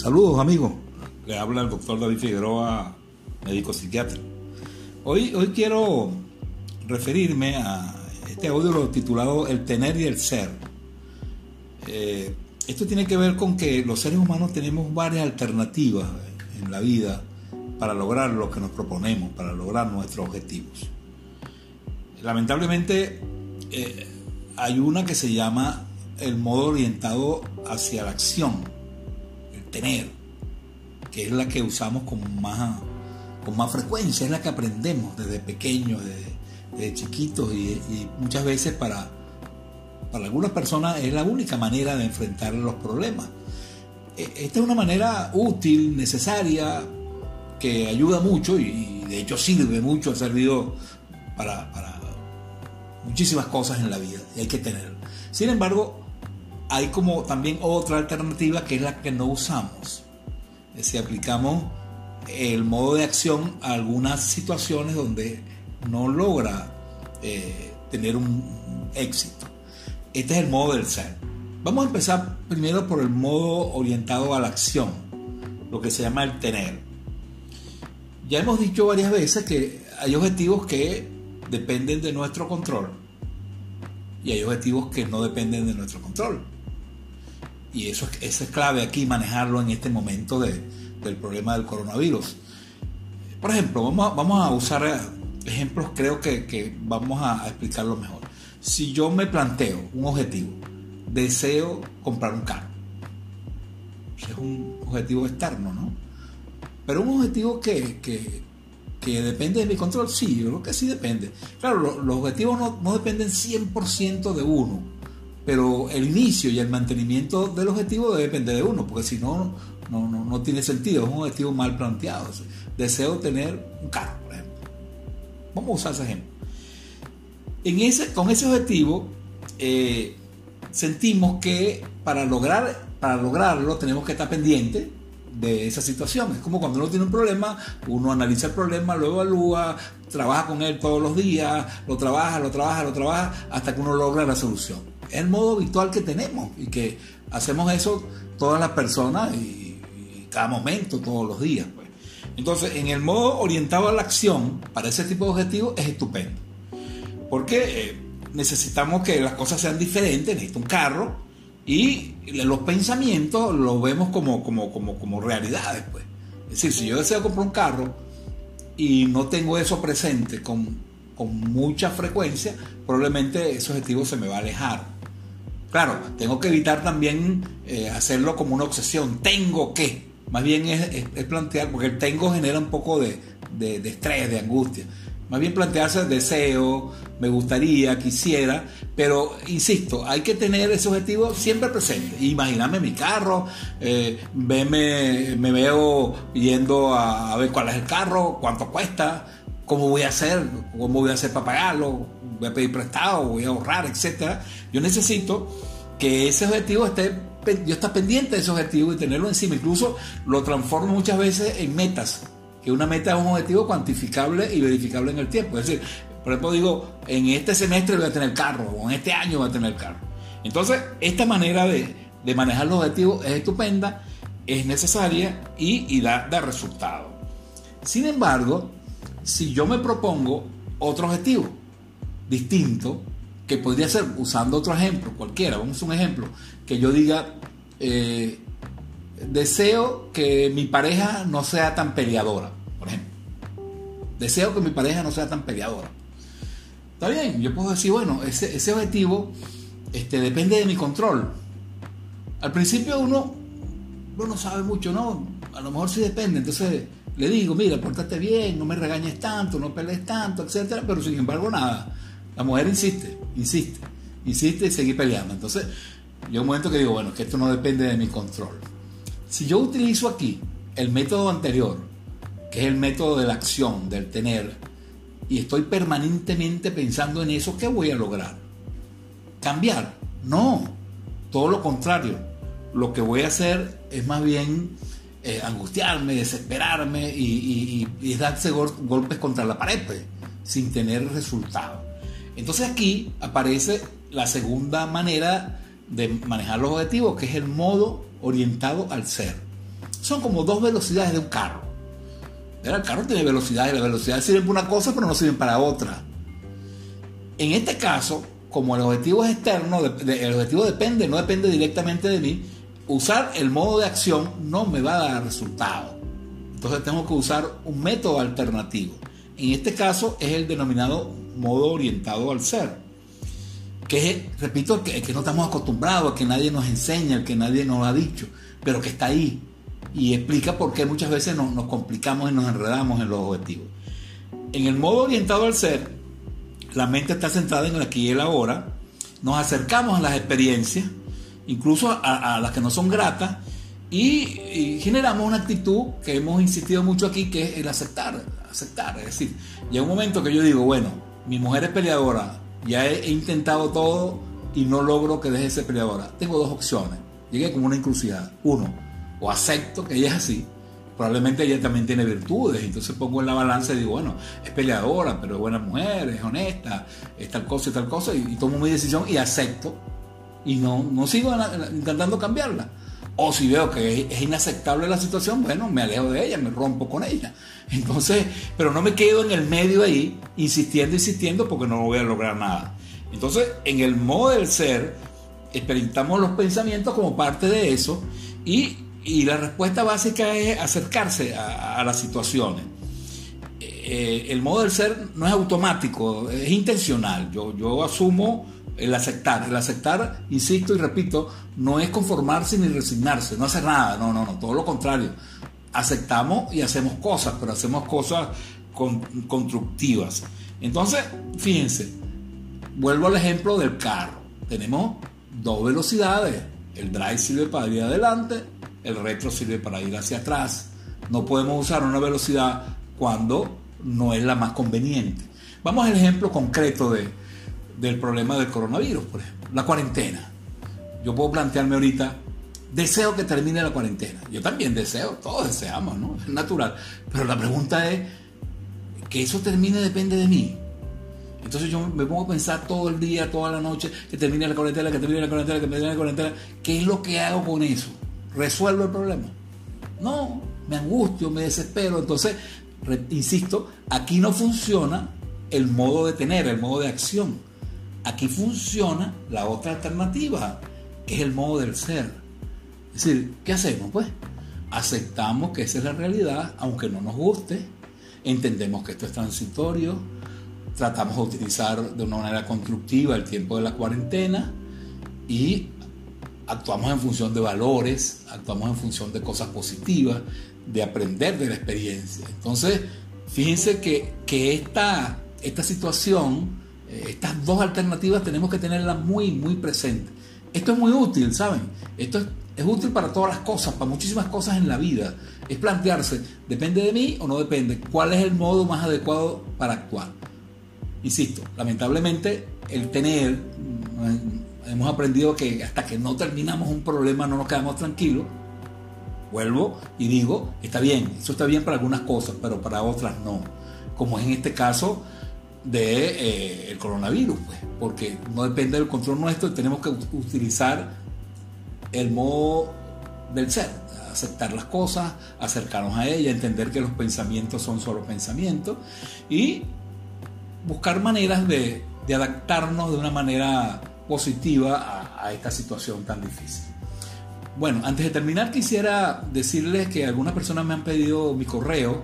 Saludos amigos, le habla el doctor David Figueroa, médico psiquiatra. Hoy, hoy quiero referirme a este audio titulado El tener y el ser. Eh, esto tiene que ver con que los seres humanos tenemos varias alternativas en la vida para lograr lo que nos proponemos, para lograr nuestros objetivos. Lamentablemente eh, hay una que se llama el modo orientado hacia la acción tener, que es la que usamos con más, con más frecuencia, es la que aprendemos desde pequeños, desde, chiquitos y, muchas veces para, para algunas personas es la única manera de enfrentar los problemas. E, esta es una manera útil, necesaria, que ayuda mucho y, de hecho sirve mucho, ha servido para, para muchísimas cosas en la vida y hay que tenerlo. Sin embargo, hay como también otra alternativa que es la que no usamos. Si aplicamos el modo de acción a algunas situaciones donde no logra eh, tener un éxito. Este es el modo del ser. Vamos a empezar primero por el modo orientado a la acción, lo que se llama el tener. Ya hemos dicho varias veces que hay objetivos que dependen de nuestro control y hay objetivos que no dependen de nuestro control. Y eso, es clave aquí, manejarlo en este momento del problema del coronavirus. Por ejemplo, vamos a, vamos a usar ejemplos, creo que, vamos a, explicarlo mejor. Si yo me planteo un objetivo, deseo comprar un carro. es un objetivo externo, ¿no? Pero un objetivo que, depende de mi control, sí, yo creo que sí depende. Claro, los objetivos no, no dependen 100% de uno pero el inicio y el mantenimiento del objetivo debe depender de uno, porque si no, no, no, tiene sentido, es un objetivo mal planteado. Deseo tener un carro, por ejemplo. Vamos a usar ese ejemplo. En ese, con ese objetivo, eh, sentimos que para, lograr, para lograrlo tenemos que estar pendientes de esa situación. Es como cuando uno tiene un problema, uno analiza el problema, lo evalúa, trabaja con él todos los días, lo trabaja, lo trabaja, lo trabaja, hasta que uno logra la solución el modo habitual que tenemos y que hacemos eso todas las personas y, cada momento, todos los días. Pues. Entonces, en el modo orientado a la acción, para ese tipo de objetivos, es estupendo. Porque eh, necesitamos que las cosas sean diferentes, necesito un carro y los pensamientos los vemos como, como, como, como realidades. Pues. Es decir, si yo deseo comprar un carro y no tengo eso presente con, con mucha frecuencia, probablemente ese objetivo se me va a alejar. Claro, tengo que evitar también eh, hacerlo como una obsesión. Tengo que. Más bien es, plantear, porque el tengo genera un poco de, estrés, de angustia. Más bien plantearse deseo, me gustaría, quisiera, pero insisto, hay que tener ese objetivo siempre presente. Imaginarme mi carro, eh, me veo yendo a ver cuál es el carro, cuánto cuesta, cómo voy a hacer, cómo voy a hacer para pagarlo, voy a pedir prestado, voy a ahorrar, etcétera. Yo necesito que ese objetivo esté, yo estar pendiente de ese objetivo y tenerlo encima. Incluso lo transformo muchas veces en metas, que una meta es un objetivo cuantificable y verificable en el tiempo. Es decir, por ejemplo, digo, en este semestre voy a tener carro, o en este año voy a tener carro. Entonces, esta manera de, manejar los objetivos es estupenda, es necesaria y, y da, da resultado. Sin embargo, si yo me propongo otro objetivo distinto, que podría ser, usando otro ejemplo, cualquiera, vamos a un ejemplo, que yo diga, eh, deseo que mi pareja no sea tan peleadora, por ejemplo. Deseo que mi pareja no sea tan peleadora. Está bien, yo puedo decir, bueno, ese, objetivo este, depende de mi control. Al principio uno, no sabe mucho, ¿no? a lo mejor sí depende. Entonces le digo, mira, pórtate bien, no me regañes tanto, no pelees tanto, etcétera, pero sin embargo nada. La mujer insiste, insiste, insiste y sigue peleando. Entonces, yo un momento que digo, bueno, que esto no depende de mi control. Si yo utilizo aquí el método anterior, que es el método de la acción, del tener, y estoy permanentemente pensando en eso, ¿qué voy a lograr? ¿Cambiar? No, todo lo contrario. Lo que voy a hacer es más bien eh, angustiarme, desesperarme y, darse golpes contra la pared, pues, sin tener resultado. Entonces aquí aparece la segunda manera de manejar los objetivos, que es el modo orientado al ser. Son como dos velocidades de un carro. El carro tiene velocidad y la velocidad sirve para una cosa, pero no sirven para otra. En este caso, como el objetivo es externo, el objetivo depende, no depende directamente de mí, usar el modo de acción no me va a dar resultado. Entonces tengo que usar un método alternativo. En este caso es el denominado modo orientado al ser. Que es, repito, que, no estamos acostumbrados, que nadie nos enseña, que nadie nos ha dicho, pero que está ahí. Y explica por qué muchas veces nos, complicamos y nos enredamos en los objetivos. En el modo orientado al ser, la mente está centrada en el aquí y el ahora. Nos acercamos a las experiencias incluso a, las que no son gratas, y, generamos una actitud que hemos insistido mucho aquí, que es el aceptar, aceptar. Es decir, llega un momento que yo digo, bueno, mi mujer es peleadora, ya he, intentado todo y no logro que deje de ser peleadora. Tengo dos opciones. Llegué como una inclusividad. Uno, o acepto que ella es así, probablemente ella también tiene virtudes, entonces pongo en la balanza y digo, bueno, es peleadora, pero es buena mujer, es honesta, es tal cosa y tal cosa, y tomo mi decisión y acepto y no, no sigo intentando cambiarla. O si veo que es inaceptable la situación, bueno, me alejo de ella, me rompo con ella. Entonces, pero no me quedo en el medio ahí, insistiendo, insistiendo, porque no voy a lograr nada. Entonces, en el modo del ser, experimentamos los pensamientos como parte de eso y, la respuesta básica es acercarse a, las situaciones. Eh, el modo del ser no es automático, es intencional. Yo, yo asumo el aceptar. El aceptar, insisto y repito, no es conformarse ni resignarse, no hacer nada, no, no, no, todo lo contrario. Aceptamos y hacemos cosas, pero hacemos cosas constructivas. Entonces, fíjense, vuelvo al ejemplo del carro. Tenemos dos velocidades. El drive sirve para ir adelante, el retro sirve para ir hacia atrás. No podemos usar una velocidad cuando no es la más conveniente. Vamos al ejemplo concreto de, del problema del coronavirus, por ejemplo, la cuarentena. Yo puedo plantearme ahorita, deseo que termine la cuarentena. Yo también deseo, todos deseamos, ¿no? Es natural. Pero la pregunta es, que eso termine depende de mí. Entonces yo me pongo a pensar todo el día, toda la noche, que termine la cuarentena, que termine la cuarentena, que termine la cuarentena. ¿Qué es lo que hago con eso? ¿Resuelvo el problema? No, me angustio, me desespero. Entonces, insisto, aquí no funciona el modo de tener, el modo de acción. Aquí funciona la otra alternativa, que es el modo del ser. Es decir, ¿qué hacemos? Pues aceptamos que esa es la realidad, aunque no nos guste, entendemos que esto es transitorio, tratamos de utilizar de una manera constructiva el tiempo de la cuarentena y actuamos en función de valores, actuamos en función de cosas positivas, de aprender de la experiencia. Entonces, fíjense que, que esta, esta situación estas dos alternativas tenemos que tenerlas muy, muy presentes. Esto es muy útil, ¿saben? Esto es, es, útil para todas las cosas, para muchísimas cosas en la vida. Es plantearse, ¿depende de mí o no depende? ¿Cuál es el modo más adecuado para actuar? Insisto, lamentablemente el tener, mm, hemos aprendido que hasta que no terminamos un problema no nos quedamos tranquilos. Vuelvo y digo, está bien, eso está bien para algunas cosas, pero para otras no. Como es en este caso, de eh, coronavirus, pues, porque no depende del control nuestro tenemos que utilizar el modo del ser, aceptar las cosas, acercarnos a ella, entender que los pensamientos son solo pensamientos y buscar maneras de, adaptarnos de una manera positiva a esta situación tan difícil. Bueno, antes de terminar quisiera decirles que algunas personas me han pedido mi correo,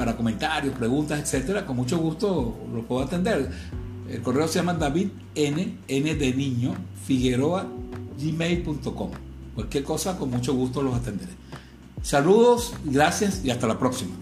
para comentarios, preguntas, etcétera, con mucho gusto lo puedo atender. El correo se llama David N, N de niño, Figueroa, gmail.com. Cualquier cosa, con mucho gusto los atenderé. Saludos, gracias y hasta la próxima.